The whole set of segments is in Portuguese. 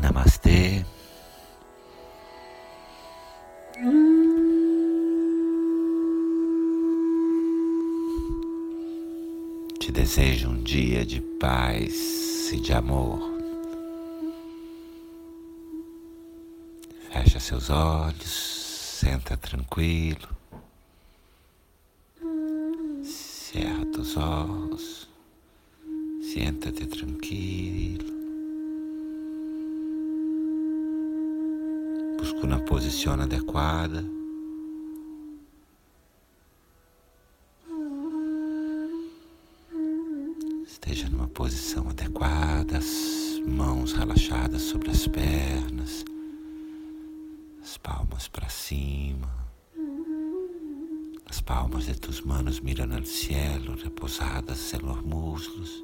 Namastê. Te desejo um dia de paz e de amor. Fecha seus olhos, senta tranquilo. Cerra os olhos, senta-te tranquilo. Busca uma posição adequada. Esteja numa posição adequada, as mãos relaxadas sobre as pernas, as palmas para cima, as palmas de tus manos mirando al cielo, repousadas en los muslos.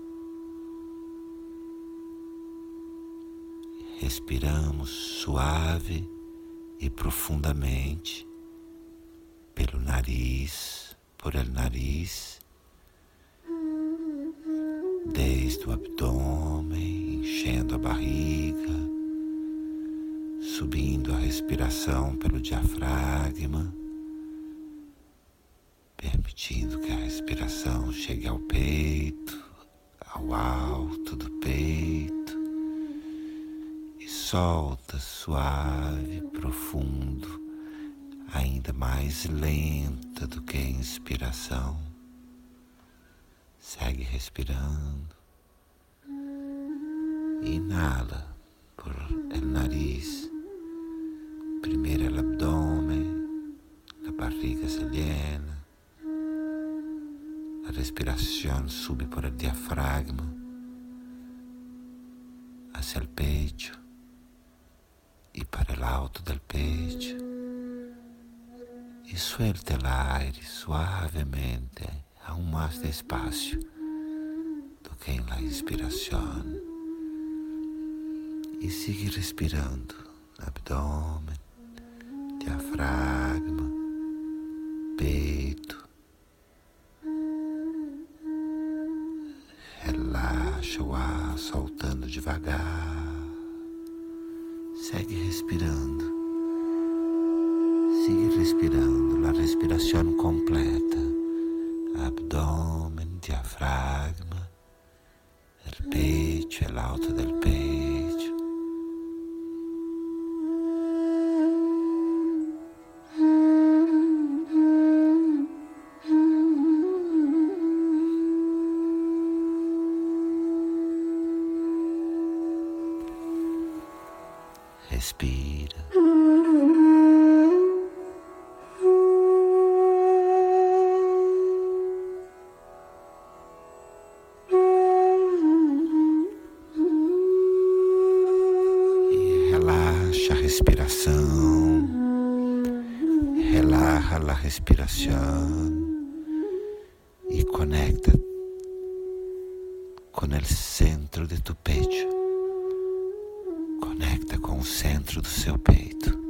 Respiramos suave e profundamente pelo nariz, por el nariz, desde o abdômen, enchendo a barriga, subindo a respiração pelo diafragma, permitindo que a respiração chegue ao peito, ao alto do peito solta suave, profundo, ainda mais lenta do que a inspiração. Segue respirando. Inala por el nariz. Primeiro el abdômen, a barriga se llena. A respiração sube por el diafragma hacia el pecho y para el alto del pecho y suelta el aire suavemente, aún más despacio do que en la. E sigue respirando, abdômen, diafragma, peito. Relaxa o ar soltando devagar. Segue respirando. Sigue respirando. A respiração completa. Abdômen, diafragma, el pecho, el alto del pecho. Respiração. Relaxa a respiração e conecta com o centro de tu pecho. Conecta com o centro do seu peito.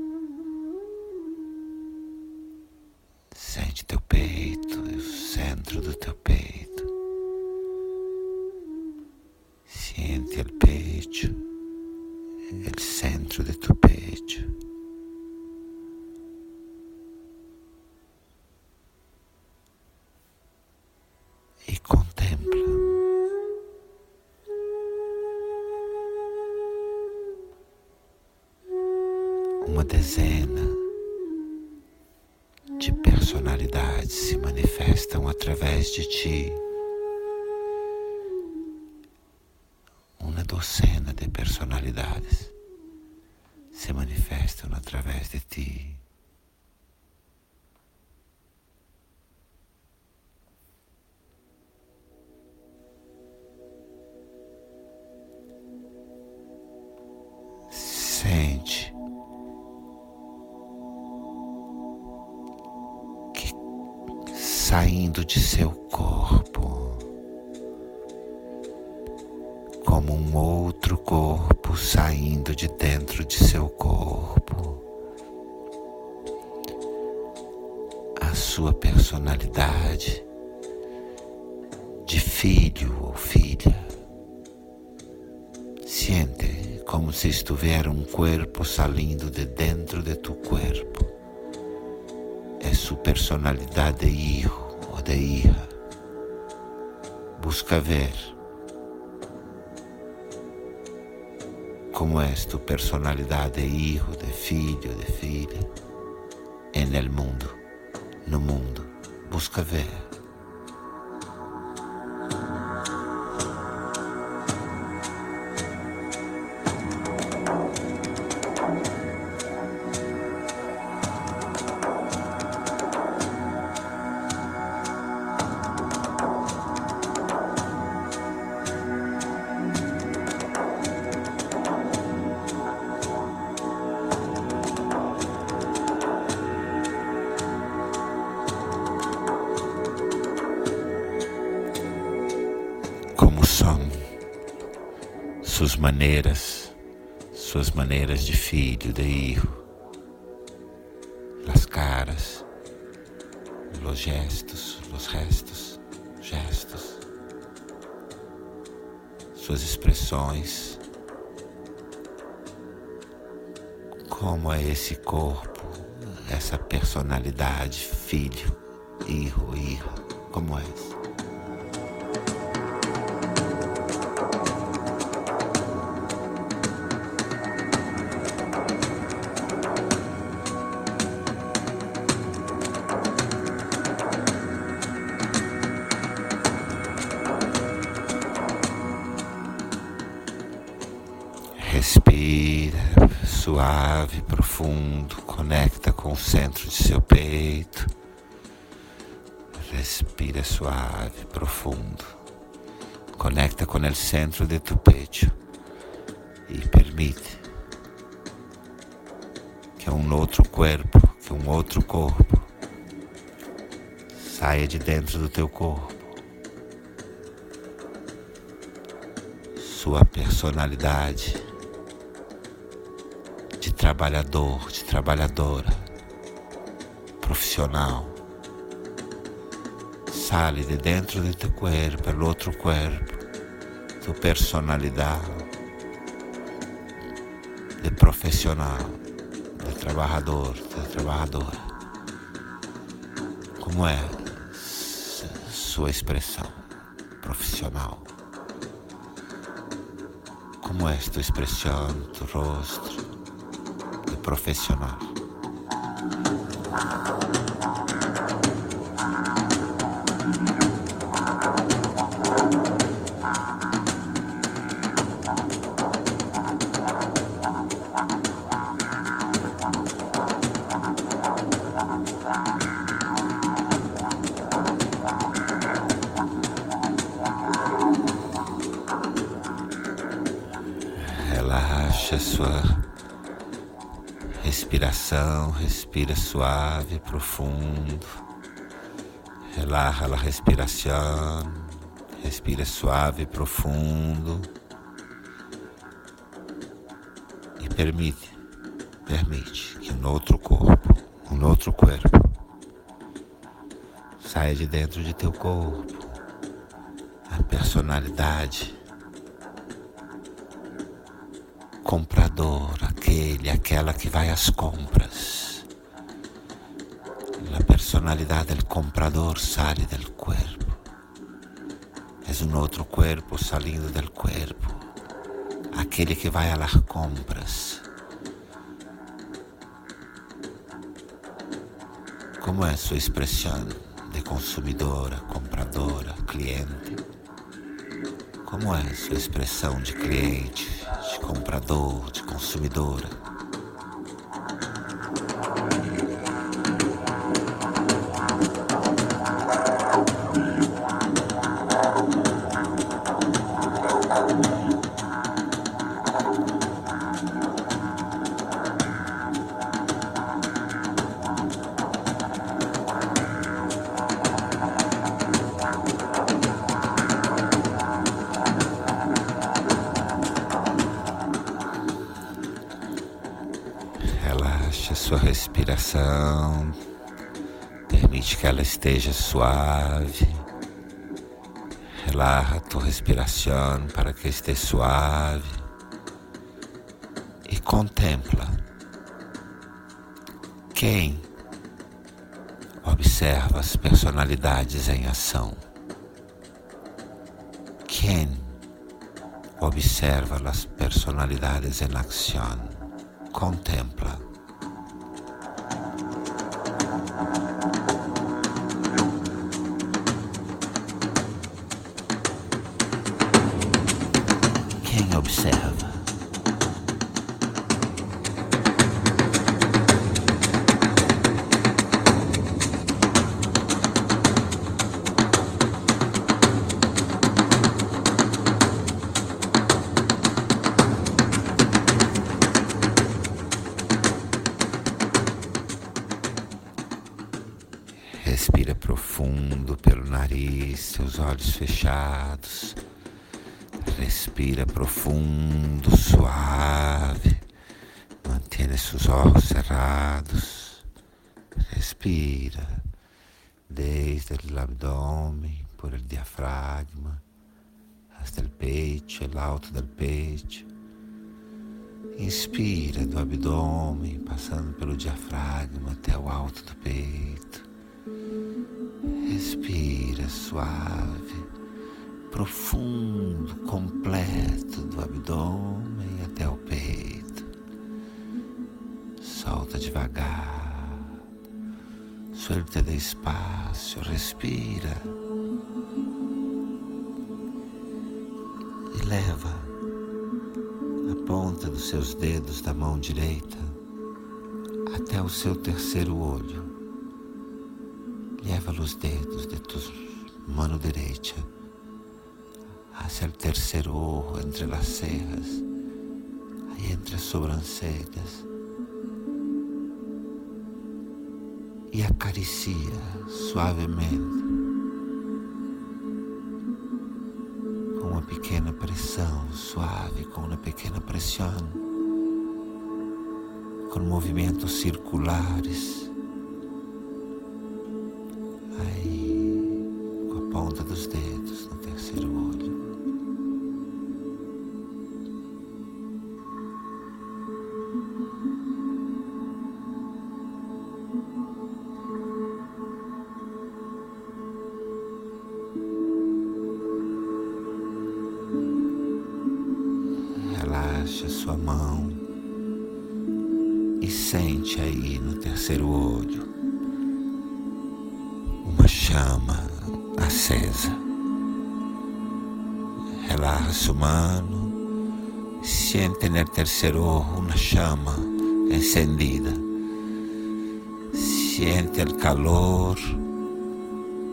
Se manifestam através de ti. Uma docena de personalidades se manifestam através de ti. Saindo de seu corpo, como um outro corpo saindo de dentro de seu corpo. A sua personalidade de filho ou filha. Siente como se estivesse um corpo saindo de dentro de tu corpo. É sua personalidade de hijo de hija. Busca ver como é tu personalidade de hijo, de filho, de filha, en el mundo, no mundo. Busca ver. Maneiras, suas maneiras de filho, de hijo, as caras, os gestos, os restos, gestos, suas expressões, como é esse corpo, essa personalidade, filho, hijo, hija, como é? Suave, profundo, conecta com o centro de seu peito. Respira suave, profundo. Conecta com o centro de tu pecho e permite que um outro corpo, que um outro corpo saia de dentro do teu corpo. Sua personalidade trabalhador, de trabalhadora, profissional. Sale de dentro de teu corpo, pelo outro corpo, tua personalidade de profissional, de trabalhador, de trabalhadora. Como é sua expressão profissional? Como é tua expressão, tu rosto? Profesional. relaxa sua respiração, respira suave, profundo. Relaxa a respiração, respira suave, profundo. E permite, permite que um outro corpo, um outro corpo, saia de dentro de teu corpo. A personalidade comprador, aquele, aquela que vai às compras. A personalidade do comprador sai do corpo. É um outro corpo saindo do corpo. Aquele que vai às compras. Como é sua expressão de consumidora, compradora, cliente? Como é sua expressão de cliente, de comprador, de consumidora. Sua respiração, permite que ela esteja suave. Relaxa a tua respiração para que esteja suave. contempla quem observa as personalidades em ação. Quem observa as personalidades em ação, contempla. Observa? Respira profundo pelo nariz, seus olhos fechados. Respira profundo, suave. Mantenha seus olhos cerrados. Respira desde o abdômen, por el diafragma, hasta el pecho, el alto del pecho. Inspira do abdômen, passando pelo diafragma até o alto do peito. Respira suave, profundo, completo do abdômen até o peito. Solta devagar, suelta despacio, respira e leva a ponta dos seus dedos da mão direita até o seu terceiro olho. Leva os dedos de tu mano derecha hacia el tercer ojo, entre las cejas, ahí entre as sobrancelhas. E acaricia suavemente, com uma pequena pressão suave, com uma pequena pressão, com movimentos circulares. Aí, com a ponta dos dedos Relaxa sua mano, siente no terceiro ojo uma chama encendida. Siente o calor,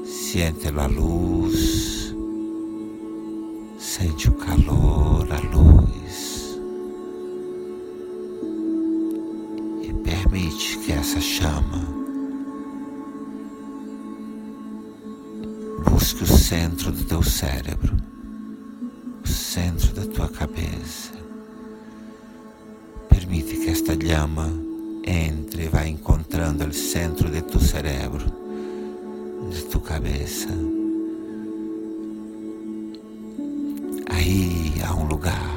siente a luz, sente o calor, a luz. E permite que essa chama busque o centro do teu cérebro, centro da tua cabeça. Permite que esta llama entre e vá encontrando o centro de tu cerebro, de tu cabeça. Aí há um lugar,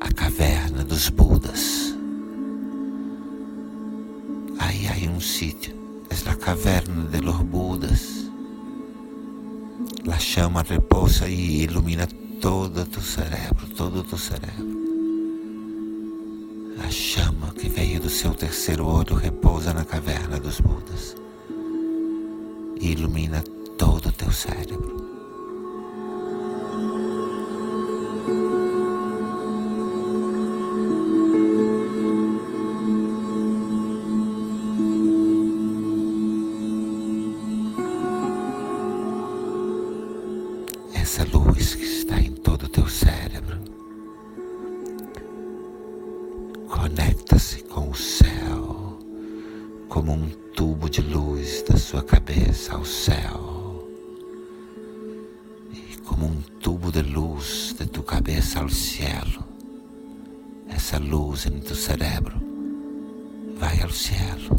a caverna dos Budas. Aí há um sítio, é a caverna de los Budas. La chama reposa e ilumina todo tu cerebro, todo tu cerebro. A chama que veio do seu terceiro olho repousa na caverna dos Budas e ilumina todo o teu cérebro. cabeça ao céu e como um tubo de luz de tu cabeça ao cielo, essa luz em tu cérebro vai ao cielo.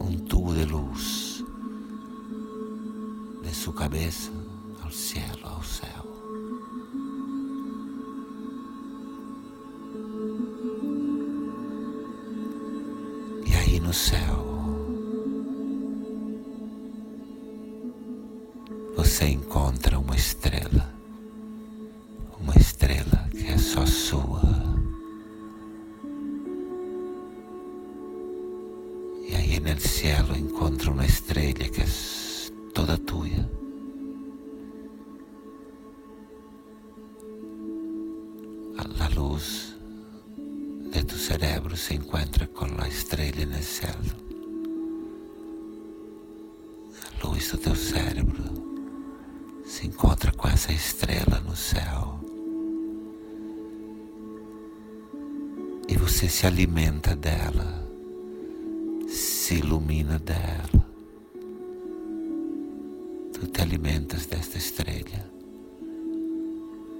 Um tubo de luz de sua cabeça ao cielo, ao céu. E aí no céu, você encontra uma estrela, uma estrela que é só sua. E aí no céu encontra uma estrela que é toda tua. A luz de tu cerebro se encontra com a estrela no céu. A luz do teu cérebro encontra com essa estrela no céu. E você se alimenta dela, se ilumina dela. Tu te alimentas desta estrela,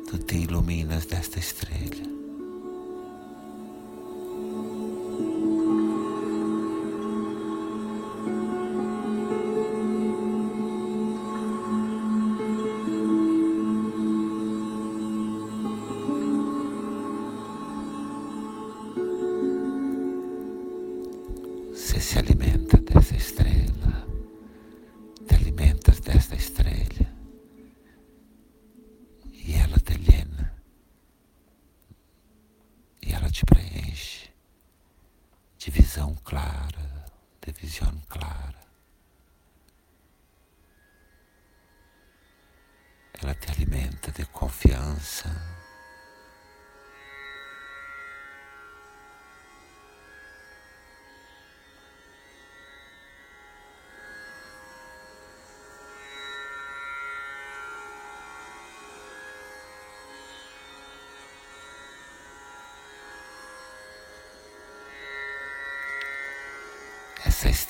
tu te iluminas desta estrela. Você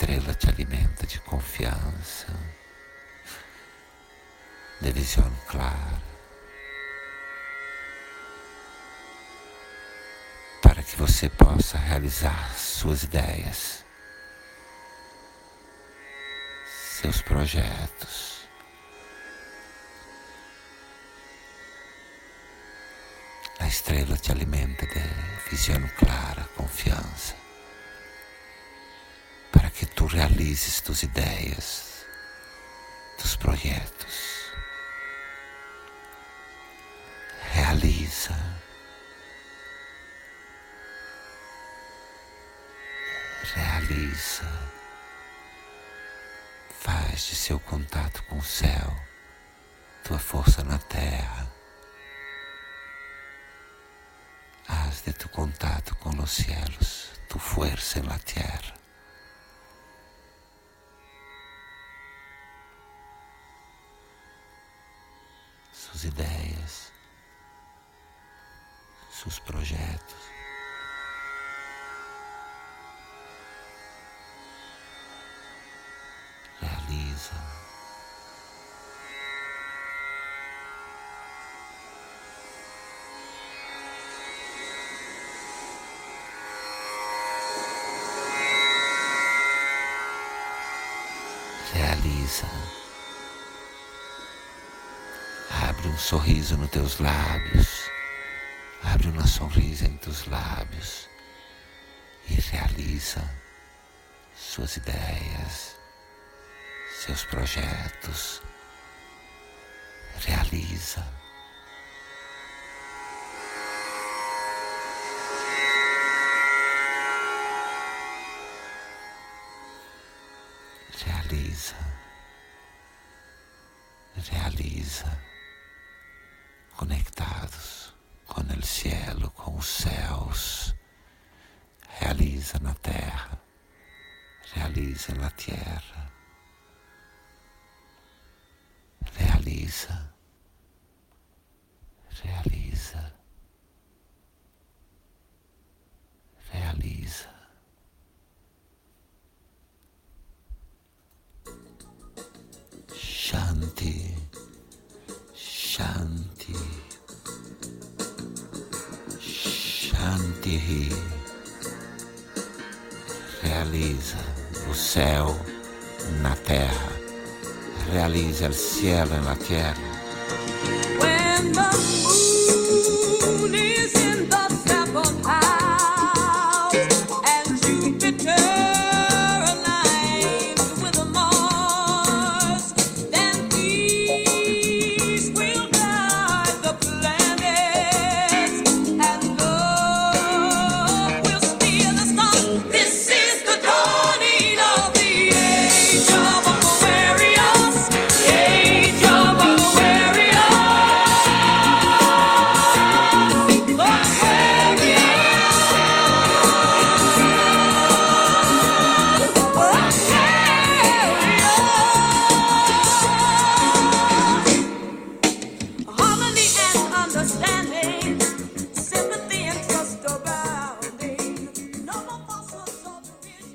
estrela te alimenta de confiança, de visão clara, para que você possa realizar suas ideias, seus projetos. A estrela te alimenta de visão clara, confiança realizes tuas ideias, tus projetos. Realiza. Realiza. Faz de seu contato com o céu tua força na terra. Haz de tu contato com os cielos tu força na terra. Suas ideias, seus projetos. Realiza. Realiza. Um sorriso nos teus lábios. Abre uma sorriso em teus lábios e realiza suas ideias, seus projetos. Realiza. Realiza. Realiza na terra. Realiza, realiza, realiza. Shanti, Shanti. Shanti realiza o céu na terra, realiza o cielo na terra.